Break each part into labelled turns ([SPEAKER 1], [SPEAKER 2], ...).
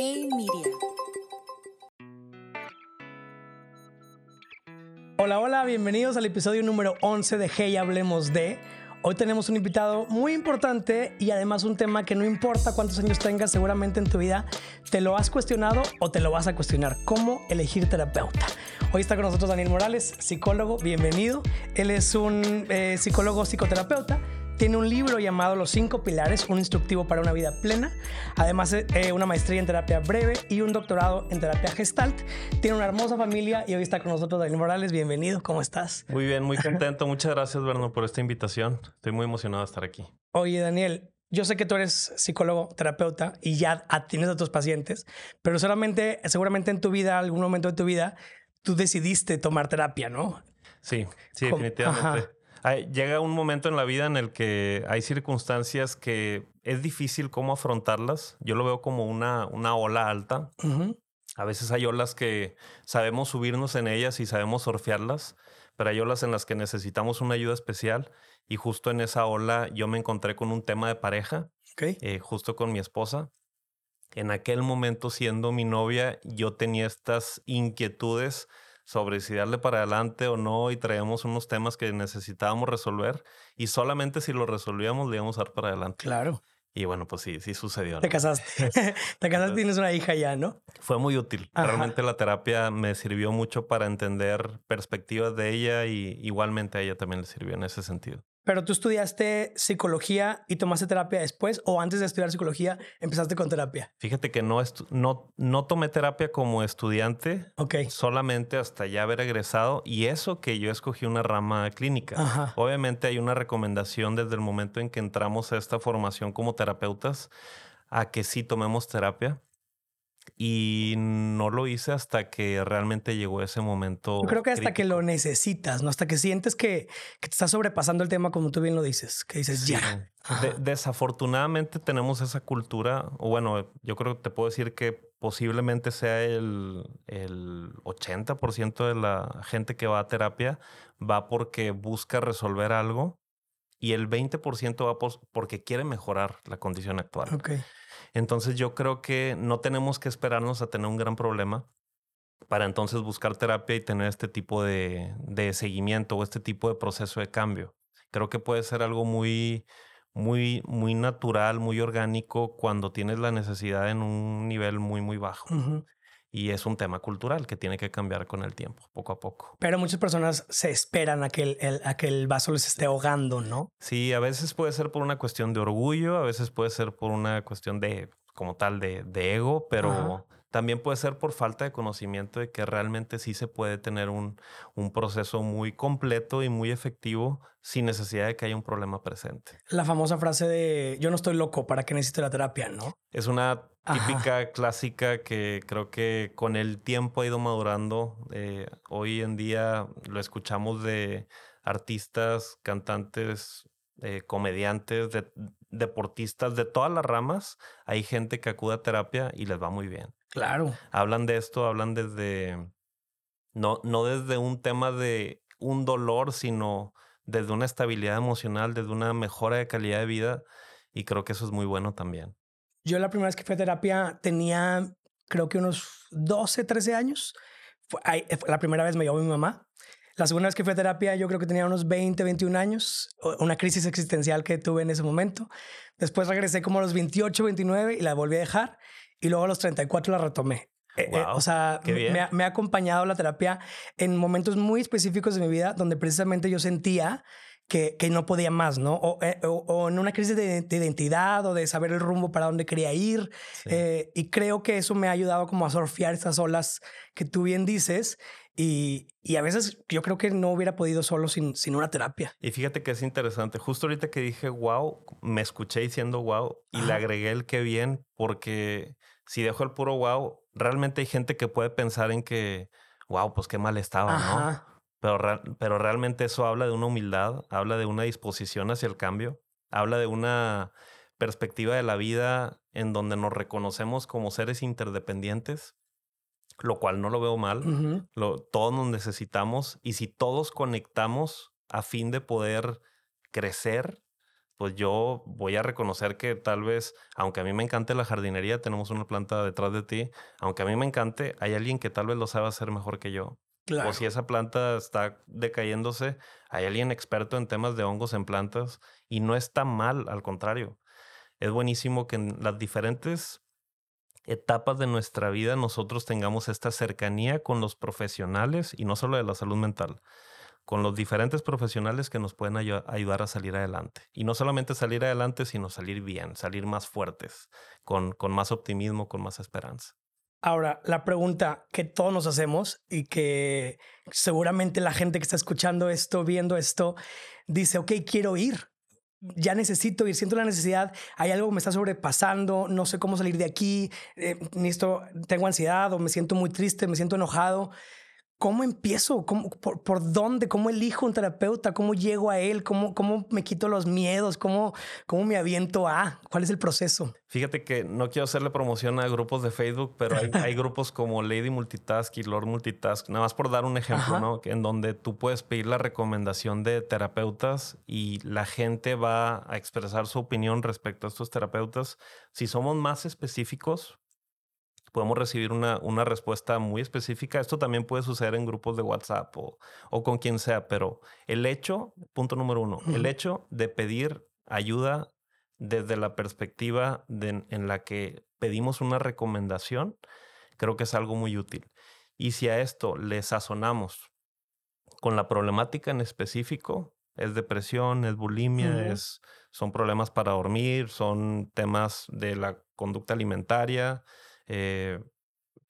[SPEAKER 1] Hey Media.
[SPEAKER 2] Hola, hola, bienvenidos al episodio número 11 de Hey Hablemos de. Hoy tenemos un invitado muy importante y además un tema que no importa cuántos años tengas, seguramente en tu vida te lo has cuestionado o te lo vas a cuestionar. ¿Cómo elegir terapeuta? Hoy está con nosotros Daniel Morales, psicólogo, bienvenido. Él es un eh, psicólogo psicoterapeuta tiene un libro llamado Los cinco pilares, un instructivo para una vida plena. Además, eh, una maestría en terapia breve y un doctorado en terapia gestalt. Tiene una hermosa familia y hoy está con nosotros Daniel Morales. Bienvenido, ¿cómo estás?
[SPEAKER 3] Muy bien, muy contento. Muchas gracias, Berno, por esta invitación. Estoy muy emocionado de estar aquí.
[SPEAKER 2] Oye, Daniel, yo sé que tú eres psicólogo, terapeuta y ya tienes a tus pacientes, pero solamente, seguramente en tu vida, algún momento de tu vida, tú decidiste tomar terapia, ¿no?
[SPEAKER 3] Sí, sí, definitivamente llega un momento en la vida en el que hay circunstancias que es difícil cómo afrontarlas. Yo lo veo como una, una ola alta. A veces hay olas que sabemos subirnos en ellas y sabemos surfearlas, pero hay olas en las que necesitamos una ayuda especial. Y justo en esa ola yo me encontré con un tema de pareja, eh, justo con mi esposa. En aquel momento, siendo mi novia, yo tenía estas inquietudes sobre si darle para adelante o no y traíamos unos temas que necesitábamos resolver y solamente si lo resolvíamos le íbamos a dar para adelante.
[SPEAKER 2] Claro.
[SPEAKER 3] Y bueno, pues sí, sí sucedió.
[SPEAKER 2] Te casaste. Te casaste, tienes una hija ya, ¿no?
[SPEAKER 3] Fue muy útil. Realmente la terapia me sirvió mucho para entender perspectivas de ella y igualmente a ella también le sirvió en ese sentido.
[SPEAKER 2] Pero tú estudiaste psicología y tomaste terapia después o antes de estudiar psicología empezaste con terapia.
[SPEAKER 3] Fíjate que no, no, no tomé terapia como estudiante.
[SPEAKER 2] Ok.
[SPEAKER 3] Solamente hasta ya haber egresado y eso que yo escogí una rama clínica. Obviamente hay una recomendación desde el momento en que entramos a esta formación como terapeutas a que sí tomemos terapia y no lo hice hasta que realmente llegó ese momento.
[SPEAKER 2] Yo creo que hasta que lo necesitas, ¿no? Hasta que sientes que, te está sobrepasando el tema, como tú bien lo dices, que dices ya.
[SPEAKER 3] desafortunadamente tenemos esa cultura, o bueno, yo creo que te puedo decir que posiblemente sea el, el 80% de la gente que va a terapia va porque busca resolver algo y el 20% va porque quiere mejorar la condición actual.
[SPEAKER 2] Okay.
[SPEAKER 3] Entonces yo creo que no tenemos que esperarnos a tener un gran problema para entonces buscar terapia y tener este tipo de, seguimiento o este tipo de proceso de cambio. Creo que puede ser algo muy, muy, muy natural, muy orgánico cuando tienes la necesidad en un nivel muy, muy bajo. Y es un tema cultural que tiene que cambiar con el tiempo, poco a poco.
[SPEAKER 2] Pero muchas personas se esperan a que el, a que el vaso les esté ahogando, ¿no?
[SPEAKER 3] Sí, a veces puede ser por una cuestión de orgullo, a veces puede ser por una cuestión de, como tal, de, de ego, pero también puede ser por falta de conocimiento de que realmente sí se puede tener un, un proceso muy completo y muy efectivo sin necesidad de que haya un problema presente.
[SPEAKER 2] La famosa frase de yo no estoy loco, ¿para qué necesito la terapia? ¿No?
[SPEAKER 3] Es una típica clásica que creo que con el tiempo ha ido madurando. Eh, hoy en día lo escuchamos de artistas, cantantes, eh, comediantes, de, deportistas de todas las ramas. Hay gente que acude a terapia y les va muy bien.
[SPEAKER 2] Claro.
[SPEAKER 3] Hablan de esto, hablan desde, no, no desde un tema de un dolor, sino desde una estabilidad emocional, desde una mejora de calidad de vida. Y creo que eso es muy bueno también.
[SPEAKER 2] Yo la primera vez que fui a terapia tenía, creo que unos 12, 13 años. Fue, la primera vez me llevó mi mamá. La segunda vez que fui a terapia yo creo que tenía unos 20, 21 años, una crisis existencial que tuve en ese momento. Después regresé como a los 28, 29 y la volví a dejar y luego a los 34 la retomé. Eh, eh, o sea, me, me, ha acompañado la terapia en momentos muy específicos de mi vida donde precisamente yo sentía que, que no podía más, ¿no? O, eh, o, en una crisis de, identidad o de saber el rumbo para dónde quería ir. y creo que eso me ha ayudado como a surfear estas olas que tú bien dices. Y, y, a veces yo creo que no hubiera podido solo sin, sin una terapia.
[SPEAKER 3] Y fíjate que es interesante. Justo ahorita que dije wow, me escuché diciendo wow y le agregué el qué bien porque si dejo el puro wow, realmente hay gente que puede pensar en que, wow, pues qué mal estaba, ¿no? Pero, pero realmente eso habla de una humildad, habla de una disposición hacia el cambio, habla de una perspectiva de la vida en donde nos reconocemos como seres interdependientes, lo cual no lo veo mal. lo, todos nos necesitamos y si todos conectamos a fin de poder crecer, pues yo voy a reconocer que tal vez, aunque a mí me encante la jardinería, tenemos una planta detrás de ti, aunque a mí me encante, hay alguien que tal vez lo sabe hacer mejor que yo. O si esa planta está decayéndose, hay alguien experto en temas de hongos en plantas y no está mal, al contrario. Es buenísimo que en las diferentes etapas de nuestra vida nosotros tengamos esta cercanía con los profesionales y no solo de la salud mental, con los diferentes profesionales que nos pueden ayudar a salir adelante. Y no solamente salir adelante, sino salir bien, salir más fuertes, con, con más optimismo, con más esperanza.
[SPEAKER 2] Ahora, la pregunta que todos nos hacemos y que seguramente la gente que está escuchando esto, viendo esto, dice, ok, quiero ir, ya necesito ir, siento la necesidad, hay algo que me está sobrepasando, no sé cómo salir de aquí, eh, tengo ansiedad o me siento muy triste, me siento enojado. ¿Cómo empiezo? ¿Cómo, por, dónde? ¿Cómo elijo un terapeuta? ¿Cómo llego a él? ¿Cómo, cómo me quito los miedos? ¿Cómo, ¿Cómo me aviento a? ¿Cuál es el proceso?
[SPEAKER 3] Fíjate que no quiero hacerle promoción a grupos de Facebook, pero hay, hay grupos como Lady Multitask y Lord Multitask, nada más por dar un ejemplo, ¿no? En donde tú puedes pedir la recomendación de terapeutas y la gente va a expresar su opinión respecto a estos terapeutas. Si somos más específicos, podemos recibir una, una, respuesta muy específica. Esto también puede suceder en grupos de WhatsApp o, o con quien sea, pero el hecho, punto número uno, el hecho de pedir ayuda desde la perspectiva en la que pedimos una recomendación, creo que es algo muy útil. Y si a esto le sazonamos con la problemática en específico, es depresión, es bulimia, es, son problemas para dormir, son temas de la conducta alimentaria, eh,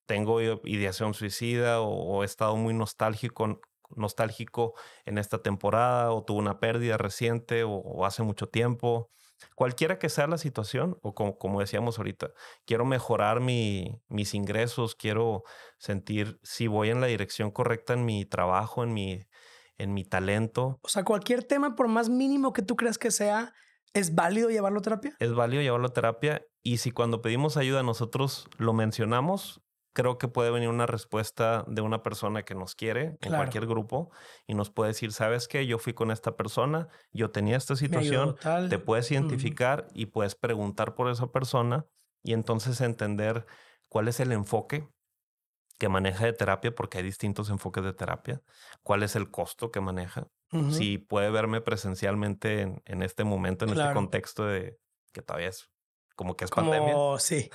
[SPEAKER 3] tengo ideación suicida o, he estado muy nostálgico, nostálgico en esta temporada o tuve una pérdida reciente o, hace mucho tiempo. Cualquiera que sea la situación, o como, como decíamos ahorita, quiero mejorar mi, mis ingresos, quiero sentir si voy en la dirección correcta en mi trabajo, en mi, en mi talento.
[SPEAKER 2] O sea, cualquier tema, por más mínimo que tú creas que sea, ¿Es válido llevarlo a terapia?
[SPEAKER 3] Es válido llevarlo a terapia y si cuando pedimos ayuda nosotros lo mencionamos, creo que puede venir una respuesta de una persona que nos quiere en cualquier grupo y nos puede decir, sabes qué, yo fui con esta persona, yo tenía esta situación, te puedes identificar y puedes preguntar por esa persona y entonces entender cuál es el enfoque que maneja de terapia, porque hay distintos enfoques de terapia, cuál es el costo que maneja, si puede verme presencialmente en, este momento, en este contexto de que todavía es como que es como, pandemia.
[SPEAKER 2] Sí.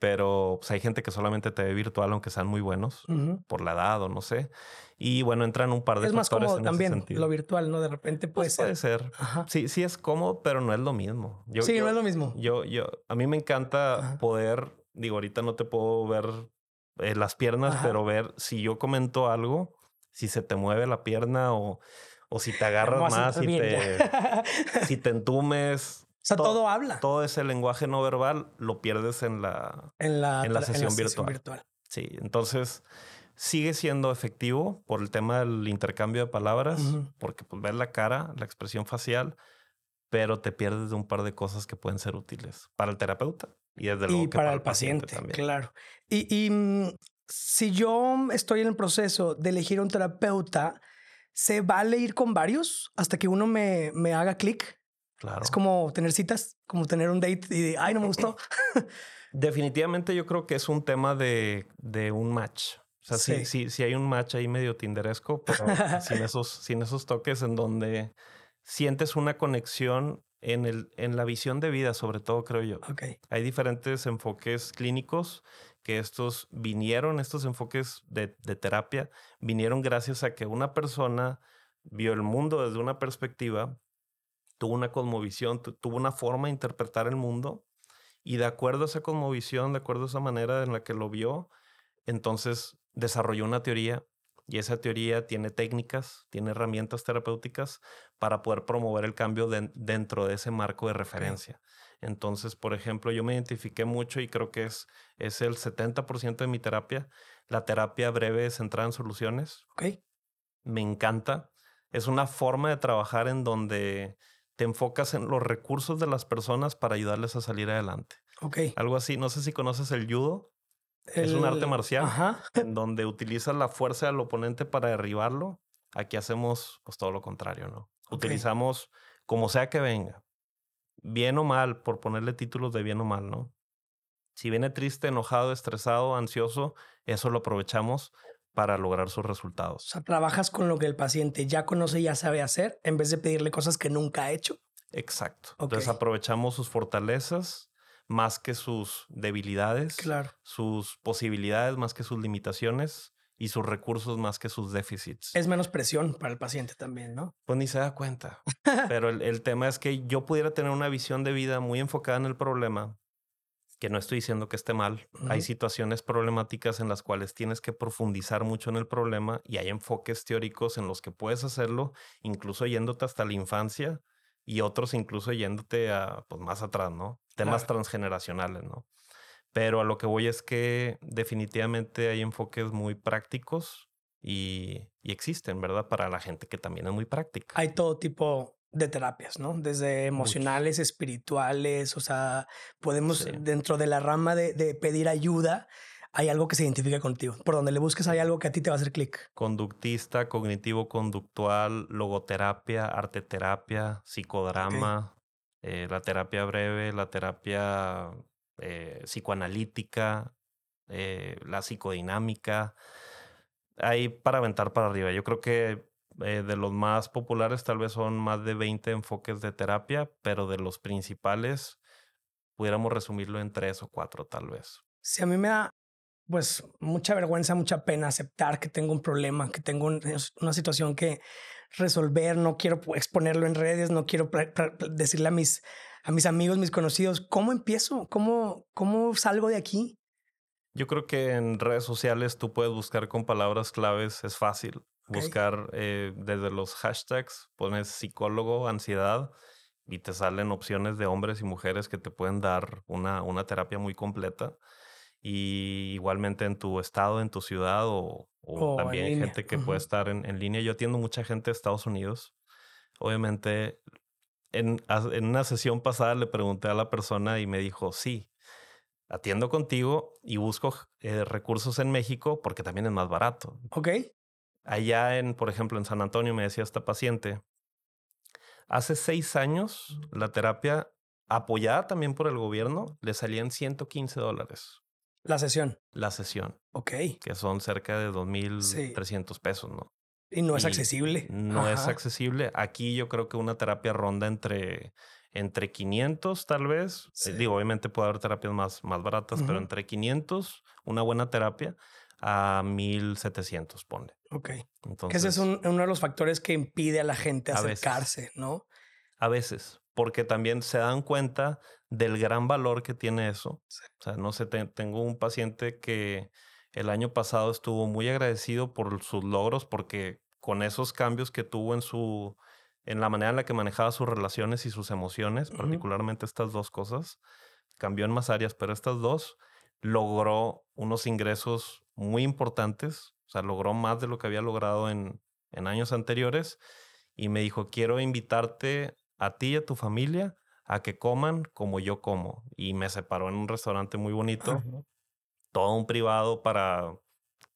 [SPEAKER 3] Pero pues, hay gente que solamente te ve virtual, aunque sean muy buenos, por la edad o no sé. Y bueno, entran un par de
[SPEAKER 2] es más cómodo también lo virtual, ¿no? De repente puede
[SPEAKER 3] pues, ser. Puede ser. Sí, sí es cómodo, pero no es lo mismo.
[SPEAKER 2] sí, no es lo mismo.
[SPEAKER 3] Yo, yo, a mí me encanta poder, digo, ahorita no te puedo ver eh, las piernas, pero ver si yo comento algo, si se te mueve la pierna o o si te agarras más, si te, si te entumes.
[SPEAKER 2] O sea, todo, habla.
[SPEAKER 3] Todo ese lenguaje no verbal lo pierdes en la,
[SPEAKER 2] en la,
[SPEAKER 3] en la, sesión, virtual. Sí, entonces sigue siendo efectivo por el tema del intercambio de palabras, porque pues ves la cara, la expresión facial, pero te pierdes de un par de cosas que pueden ser útiles para el terapeuta y desde luego
[SPEAKER 2] para, el paciente, también. Claro. Y, y mm, si yo estoy en el proceso de elegir un terapeuta, ¿Se vale ir con varios hasta que uno me, me haga clic? Claro. Es como tener citas, como tener un date y de, ay, no me gustó.
[SPEAKER 3] Definitivamente yo creo que es un tema de, de un match. O sea, sí. sí, sí, hay un match ahí medio tinderesco, pero sin, esos, sin esos toques en donde sientes una conexión en, el, en la visión de vida, sobre todo, creo yo.
[SPEAKER 2] Okay.
[SPEAKER 3] Hay diferentes enfoques clínicos que estos vinieron, estos enfoques de, terapia, vinieron gracias a que una persona vio el mundo desde una perspectiva, tuvo una cosmovisión, tuvo una forma de interpretar el mundo y de acuerdo a esa cosmovisión, de acuerdo a esa manera en la que lo vio, entonces desarrolló una teoría y esa teoría tiene técnicas, tiene herramientas terapéuticas para poder promover el cambio dentro de ese marco de referencia. Entonces, por ejemplo, yo me identifiqué mucho y creo que es, es el 70% de mi terapia. La terapia breve centrada en soluciones.
[SPEAKER 2] Ok.
[SPEAKER 3] Me encanta. Es una forma de trabajar en donde te enfocas en los recursos de las personas para ayudarles a salir adelante.
[SPEAKER 2] Ok.
[SPEAKER 3] Algo así. No sé si conoces el judo. Es un arte marcial en donde utilizas la fuerza del oponente para derribarlo. Aquí hacemos pues todo lo contrario, ¿no? Utilizamos como sea que venga, bien o mal, por ponerle títulos de bien o mal, ¿no? Si viene triste, enojado, estresado, ansioso, eso lo aprovechamos para lograr sus resultados.
[SPEAKER 2] O sea, trabajas con lo que el paciente ya conoce y ya sabe hacer en vez de pedirle cosas que nunca ha hecho.
[SPEAKER 3] Exacto. Entonces aprovechamos sus fortalezas más que sus debilidades,
[SPEAKER 2] claro.
[SPEAKER 3] sus posibilidades más que sus limitaciones y sus recursos más que sus déficits.
[SPEAKER 2] Es menos presión para el paciente también, ¿no?
[SPEAKER 3] Pues ni se da cuenta. Pero el, tema es que yo pudiera tener una visión de vida muy enfocada en el problema, que no estoy diciendo que esté mal. Hay situaciones problemáticas en las cuales tienes que profundizar mucho en el problema y hay enfoques teóricos en los que puedes hacerlo, incluso yéndote hasta la infancia y otros incluso yéndote a, pues, más atrás, ¿no? Temas transgeneracionales, ¿no? Pero a lo que voy es que definitivamente hay enfoques muy prácticos y, existen, ¿verdad? Para la gente que también es muy práctica.
[SPEAKER 2] Hay todo tipo de terapias, ¿no? Desde emocionales, espirituales, o sea, podemos, dentro de la rama de, de, pedir ayuda, hay algo que se identifica contigo. Por donde le busques hay algo que a ti te va a hacer clic.
[SPEAKER 3] Conductista, cognitivo-conductual, logoterapia, arteterapia, psicodrama, eh, la terapia breve, la terapia eh, psicoanalítica, eh, la psicodinámica. Hay para aventar para arriba. Yo creo que eh, de los más populares tal vez son más de 20 enfoques de terapia, pero de los principales pudiéramos resumirlo en tres o cuatro tal vez.
[SPEAKER 2] Si a mí me da pues mucha vergüenza, mucha pena aceptar que tengo un problema, que tengo una situación que resolver, no quiero exponerlo en redes, no quiero decirle a mis a mis amigos, mis conocidos, ¿cómo empiezo? ¿Cómo, cómo salgo de aquí?
[SPEAKER 3] Yo creo que en redes sociales tú puedes buscar con palabras claves, es fácil. Buscar eh, desde los hashtags, pones psicólogo, ansiedad y te salen opciones de hombres y mujeres que te pueden dar una, una terapia muy completa. Y igualmente en tu estado, en tu ciudad o, también gente que puede estar en, en, línea. Yo atiendo mucha gente de Estados Unidos. Obviamente en, una sesión pasada le pregunté a la persona y me dijo, sí, atiendo contigo y busco eh, recursos en México porque también es más barato.
[SPEAKER 2] Ok.
[SPEAKER 3] Allá en, por ejemplo, en San Antonio me decía esta paciente, hace seis años la terapia apoyada también por el gobierno le salían 115 dólares.
[SPEAKER 2] La sesión.
[SPEAKER 3] La sesión.
[SPEAKER 2] Ok.
[SPEAKER 3] Que son cerca de 2.300 pesos, ¿no?
[SPEAKER 2] Y no es accesible.
[SPEAKER 3] No es accesible. Aquí yo creo que una terapia ronda entre, entre 500 tal vez. Eh, digo, obviamente puede haber terapias más, más baratas, pero entre 500, una buena terapia, a 1700, pone.
[SPEAKER 2] Ok. Entonces, ese es uno de los factores que impide a la gente acercarse, ¿no?
[SPEAKER 3] A veces, porque también se dan cuenta del gran valor que tiene eso. O sea, no sé, tengo un paciente que el año pasado estuvo muy agradecido por sus logros porque con esos cambios que tuvo en su en la manera en la que manejaba sus relaciones y sus emociones, particularmente estas dos cosas, cambió en más áreas, pero estas dos logró unos ingresos muy importantes, o sea, logró más de lo que había logrado en, en años anteriores y me dijo, quiero invitarte a ti y a tu familia a que coman como yo como. Y me separó en un restaurante muy bonito todo un privado para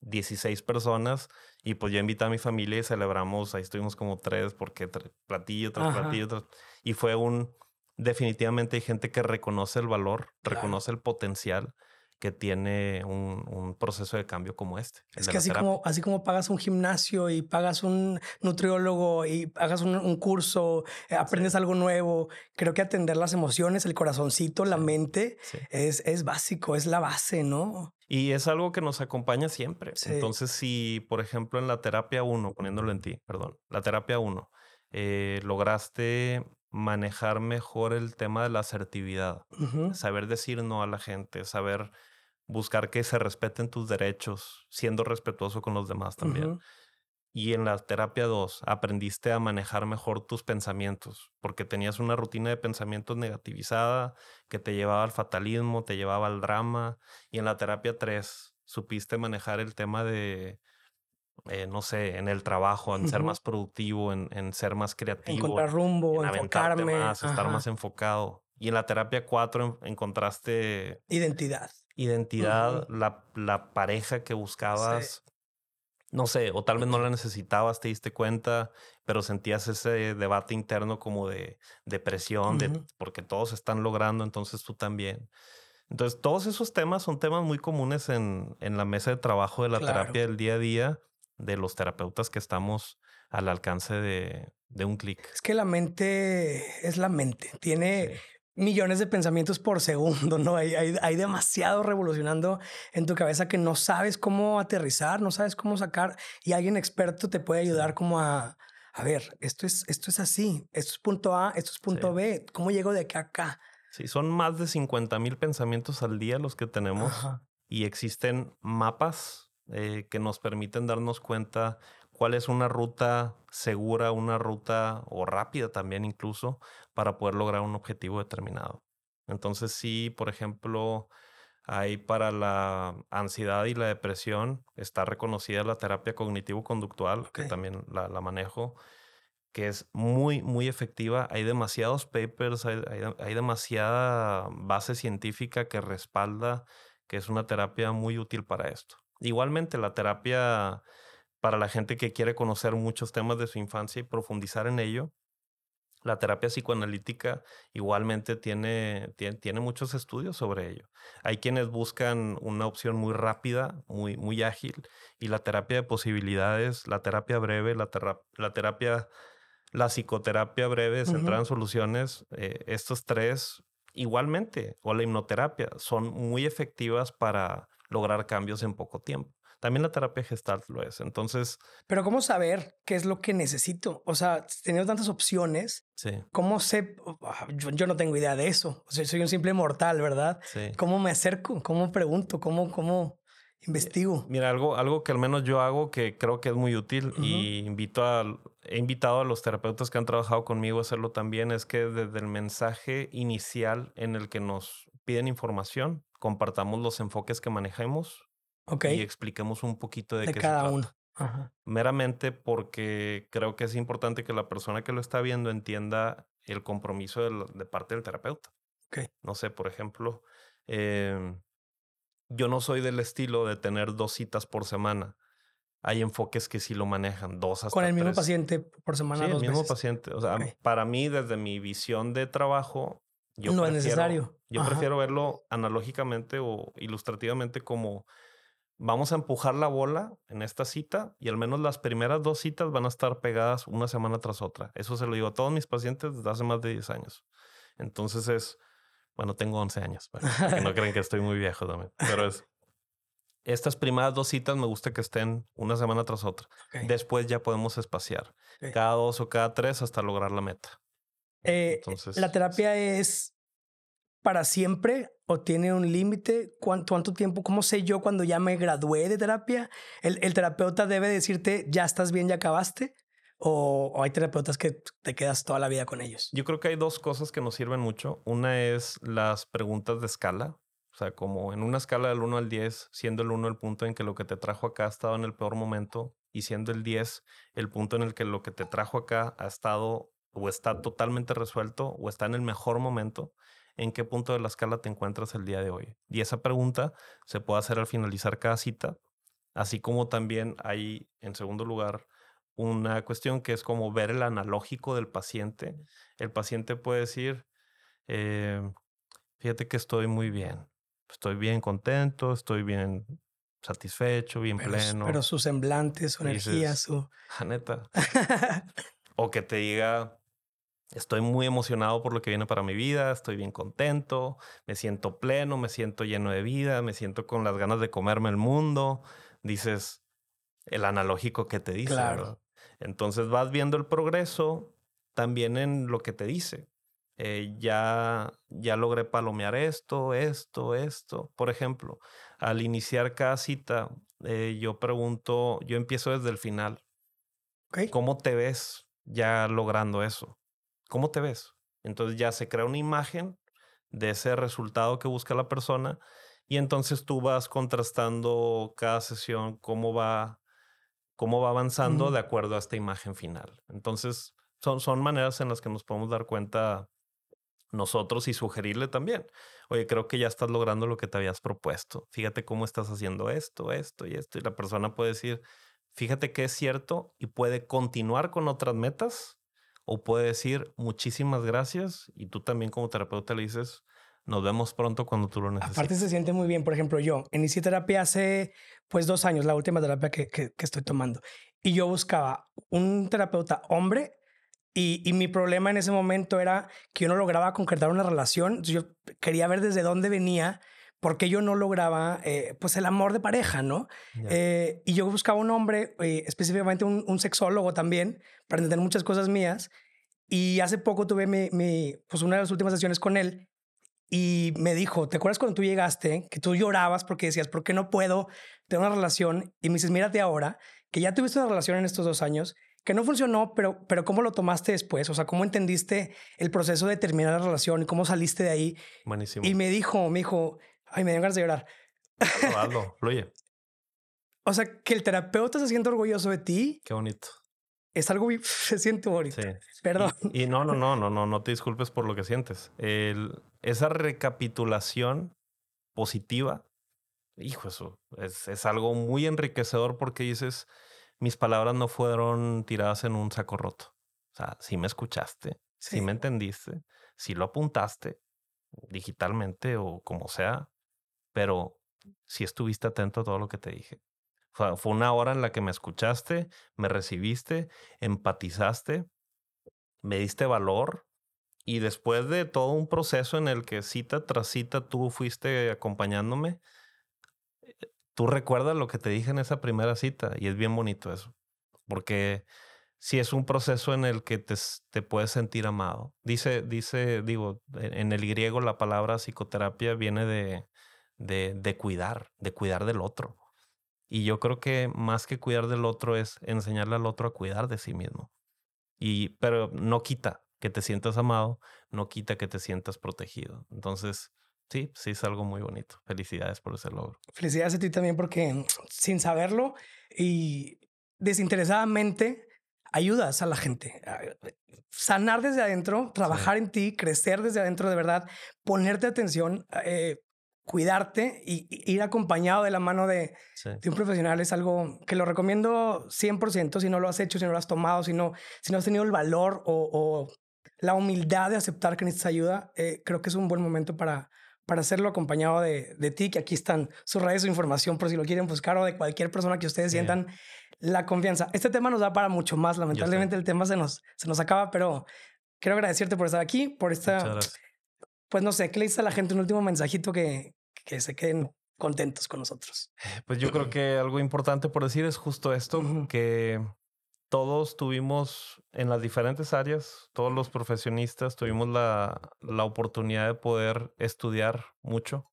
[SPEAKER 3] 16 personas y pues yo invité a mi familia y celebramos, ahí estuvimos como tres porque platillo tras platillo y fue un definitivamente hay gente que reconoce el valor, reconoce el potencial que tiene un, proceso de cambio como este.
[SPEAKER 2] Es que así como, así como pagas un gimnasio y pagas un nutriólogo y hagas un, curso, eh, aprendes algo nuevo, creo que atender las emociones, el corazoncito, la mente, es, es básico, es la base, ¿no?
[SPEAKER 3] Y es algo que nos acompaña siempre. Entonces, si, por ejemplo, en la terapia 1, poniéndolo en ti, perdón, la terapia 1, eh, lograste manejar mejor el tema de la asertividad, saber decir no a la gente, saber buscar que se respeten tus derechos, siendo respetuoso con los demás también. Y en la terapia 2 aprendiste a manejar mejor tus pensamientos, porque tenías una rutina de pensamientos negativizada que te llevaba al fatalismo, te llevaba al drama. Y en la terapia 3 supiste manejar el tema de eh, no sé, en el trabajo, en ser más productivo, en, en, ser más creativo.
[SPEAKER 2] Encontrar rumbo, en enfocarme.
[SPEAKER 3] Más, estar más enfocado. Y en la terapia 4 encontraste...
[SPEAKER 2] Identidad.
[SPEAKER 3] Identidad, la, la, pareja que buscabas. no sé, o tal vez no la necesitabas, te diste cuenta, pero sentías ese debate interno como de depresión, de, porque todos están logrando, entonces tú también. Entonces, todos esos temas son temas muy comunes en, en la mesa de trabajo de la terapia del día a día de los terapeutas que estamos al alcance de, de un clic.
[SPEAKER 2] Es que la mente es la mente, tiene millones de pensamientos por segundo, ¿no? Hay, hay, hay, demasiado revolucionando en tu cabeza que no sabes cómo aterrizar, no sabes cómo sacar y alguien experto te puede ayudar como a, a ver, esto es, esto es así, esto es punto A, esto es punto B, ¿cómo llego de acá a acá?
[SPEAKER 3] Sí, son más de 50 mil pensamientos al día los que tenemos y existen mapas eh, que nos permiten darnos cuenta cuál es una ruta segura, una ruta o rápida también incluso para poder lograr un objetivo determinado. Entonces sí, por ejemplo, hay para la ansiedad y la depresión, está reconocida la terapia cognitivo-conductual, que también la, manejo, que es muy, muy efectiva. Hay demasiados papers, hay, hay demasiada base científica que respalda que es una terapia muy útil para esto. Igualmente, la terapia para la gente que quiere conocer muchos temas de su infancia y profundizar en ello. La terapia psicoanalítica igualmente tiene, tiene, muchos estudios sobre ello. Hay quienes buscan una opción muy rápida, muy, muy ágil, y la terapia de posibilidades, la terapia breve, la, la terapia, la psicoterapia breve, centrada en soluciones, eh, estos tres igualmente, o la hipnoterapia, son muy efectivas para lograr cambios en poco tiempo. También la terapia gestalt lo es. Entonces.
[SPEAKER 2] Pero ¿cómo saber qué es lo que necesito? O sea, teniendo tantas opciones, sí. ¿cómo sé? Ah, yo, no tengo idea de eso. O sea, soy un simple mortal, ¿verdad? Sí. ¿Cómo me acerco? ¿Cómo pregunto? ¿Cómo, cómo investigo?
[SPEAKER 3] Mira, algo, algo que al menos yo hago que creo que es muy útil y invito a, he invitado a los terapeutas que han trabajado conmigo a hacerlo también, es que desde el mensaje inicial en el que nos piden información, compartamos los enfoques que manejemos y expliquemos un poquito de, qué cada se trata. uno. Meramente porque creo que es importante que la persona que lo está viendo entienda el compromiso de, parte del terapeuta. No sé, por ejemplo, em, yo no soy del estilo de tener dos citas por semana. Hay enfoques que sí lo manejan, dos hasta
[SPEAKER 2] Con el mismo paciente por semana.
[SPEAKER 3] Sí, el mismo paciente. O sea, para mí, desde mi visión de trabajo,
[SPEAKER 2] yo no es necesario.
[SPEAKER 3] Yo prefiero verlo analógicamente o ilustrativamente como vamos a empujar la bola en esta cita y al menos las primeras dos citas van a estar pegadas una semana tras otra. Eso se lo digo a todos mis pacientes desde hace más de 10 años. Entonces es, bueno, tengo 11 años, para que no creen que estoy muy viejo también, pero es, estas primeras dos citas me gusta que estén una semana tras otra. Después ya podemos espaciar, cada dos o cada tres hasta lograr la meta.
[SPEAKER 2] Eh, Entonces, la terapia es para siempre o tiene un límite? ¿Cuánto, ¿Cuánto, tiempo? ¿Cómo sé yo cuando ya me gradué de terapia? ¿El, el terapeuta debe decirte, ya estás bien, ya acabaste? O, hay terapeutas que te quedas toda la vida con ellos?
[SPEAKER 3] Yo creo que hay dos cosas que nos sirven mucho. Una es las preguntas de escala. O sea, como en una escala del 1 al 10, siendo el 1 el punto en que lo que te trajo acá ha estado en el peor momento y siendo el 10 el punto en el que lo que te trajo acá ha estado o está totalmente resuelto o está en el mejor momento en qué punto de la escala te encuentras el día de hoy. Y esa pregunta se puede hacer al finalizar cada cita, así como también hay, en segundo lugar, una cuestión que es como ver el analógico del paciente. El paciente puede decir, eh, fíjate que estoy muy bien, estoy bien contento, estoy bien satisfecho, bien pleno.
[SPEAKER 2] Pero su semblante, su energía, su...
[SPEAKER 3] Ah, neta. o que te diga, Estoy muy emocionado por lo que viene para mi vida, estoy bien contento, me siento pleno, me siento lleno de vida, me siento con las ganas de comerme el mundo. Dices el analógico que te dice. Claro. Entonces vas viendo el progreso también en lo que te dice. Eh, ya, ya logré palomear esto, esto, esto. Por ejemplo, al iniciar cada cita, eh, yo pregunto, yo empiezo desde el final. ¿Cómo te ves ya logrando eso? ¿Cómo te ves? Entonces ya se crea una imagen de ese resultado que busca la persona y entonces tú vas contrastando cada sesión cómo va, cómo va avanzando de acuerdo a esta imagen final. Entonces son, son maneras en las que nos podemos dar cuenta nosotros y sugerirle también. Oye, creo que ya estás logrando lo que te habías propuesto. Fíjate cómo estás haciendo esto, esto y esto. Y la persona puede decir, fíjate que es cierto y puede continuar con otras metas o puede decir muchísimas gracias y tú también como terapeuta le dices nos vemos pronto cuando tú lo necesites.
[SPEAKER 2] Aparte se siente muy bien. Por ejemplo, yo inicié terapia hace pues dos años, la última terapia que, que, estoy tomando. Y yo buscaba un terapeuta hombre y, y, mi problema en ese momento era que yo no lograba concretar una relación. Yo quería ver desde dónde venía porque yo no lograba eh, pues el amor de pareja, ¿no? Eh, y yo buscaba un hombre, eh, específicamente un, un, sexólogo también, para entender muchas cosas mías. Y hace poco tuve mi, mi, pues una de las últimas sesiones con él y me dijo, ¿te acuerdas cuando tú llegaste que tú llorabas porque decías, ¿por qué no puedo tener una relación? Y me dices, mírate ahora, que ya tuviste una relación en estos dos años, que no funcionó, pero, pero ¿cómo lo tomaste después? O sea, ¿cómo entendiste el proceso de terminar la relación y cómo saliste de ahí?
[SPEAKER 3] Buenísimo.
[SPEAKER 2] Y me dijo, me dijo, Ay, me dio ganas de llorar.
[SPEAKER 3] Hazlo, fluye.
[SPEAKER 2] O sea, que el terapeuta se siente orgulloso de ti.
[SPEAKER 3] Qué bonito.
[SPEAKER 2] Es algo se siente bonito. Sí. Perdón.
[SPEAKER 3] Y, no, no, no, no, no, no te disculpes por lo que sientes. El, esa recapitulación positiva, hijo, eso es, es algo muy enriquecedor porque dices, mis palabras no fueron tiradas en un saco roto. O sea, si me escuchaste, si me entendiste, si lo apuntaste digitalmente o como sea, pero si estuviste atento a todo lo que te dije. fue una hora en la que me escuchaste, me recibiste, empatizaste, me diste valor y después de todo un proceso en el que cita tras cita tú fuiste acompañándome, eh, tú recuerdas lo que te dije en esa primera cita y es bien bonito eso, porque si es un proceso en el que te, te, puedes sentir amado. Dice, dice, digo, en el griego la palabra psicoterapia viene de, de, cuidar, de cuidar del otro. Y yo creo que más que cuidar del otro es enseñarle al otro a cuidar de sí mismo. Y, pero no quita que te sientas amado, no quita que te sientas protegido. Entonces, sí, sí es algo muy bonito. Felicidades por ese logro.
[SPEAKER 2] Felicidades a ti también porque sin saberlo y desinteresadamente ayudas a la gente. Sanar desde adentro, trabajar en ti, crecer desde adentro de verdad, ponerte atención. Eh, cuidarte y, ir acompañado de la mano de, un profesional es algo que lo recomiendo 100% si no lo has hecho, si no lo has tomado, si no, si no has tenido el valor o, la humildad de aceptar que necesitas ayuda, eh, creo que es un buen momento para, para hacerlo acompañado de, de, ti, que aquí están sus redes, su información por si lo quieren buscar o de cualquier persona que ustedes sientan la confianza. Este tema nos da para mucho más, lamentablemente el tema se nos, se nos acaba, pero quiero agradecerte por estar aquí, por esta pues no sé, ¿qué le dices a la gente un último mensajito que, que se queden contentos con nosotros?
[SPEAKER 3] Pues yo creo que algo importante por decir es justo esto, que todos tuvimos en las diferentes áreas, todos los profesionistas tuvimos la, la oportunidad de poder estudiar mucho,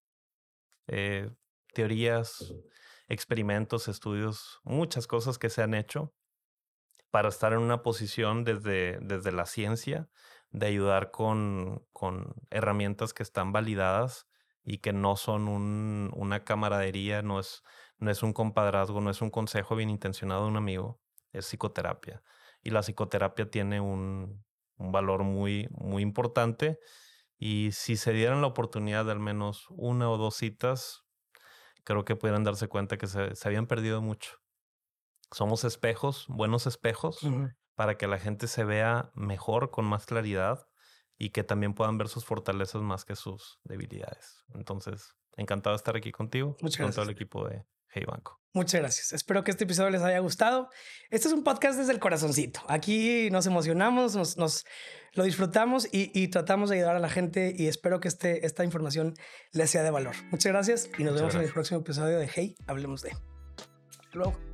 [SPEAKER 3] eh, teorías, experimentos, estudios, muchas cosas que se han hecho para estar en una posición desde, desde la ciencia de ayudar con, con herramientas que están validadas y que no son un, una camaradería, no es, no es un compadrazgo, no es un consejo bien intencionado de un amigo, es psicoterapia. Y la psicoterapia tiene un, un valor muy, muy importante. Y si se dieran la oportunidad de al menos una o dos citas, creo que pudieran darse cuenta que se, se habían perdido mucho. Somos espejos, buenos espejos, para que la gente se vea mejor, con más claridad y que también puedan ver sus fortalezas más que sus debilidades. Entonces, encantado de estar aquí contigo, Muchas con todo el equipo de Hey Banco.
[SPEAKER 2] Muchas gracias. Espero que este episodio les haya gustado. Este es un podcast desde el corazoncito. Aquí nos emocionamos, nos, lo disfrutamos y, tratamos de ayudar a la gente y espero que este, esta información les sea de valor. Muchas gracias y nos vemos en el próximo episodio de Hey, hablemos de. luego.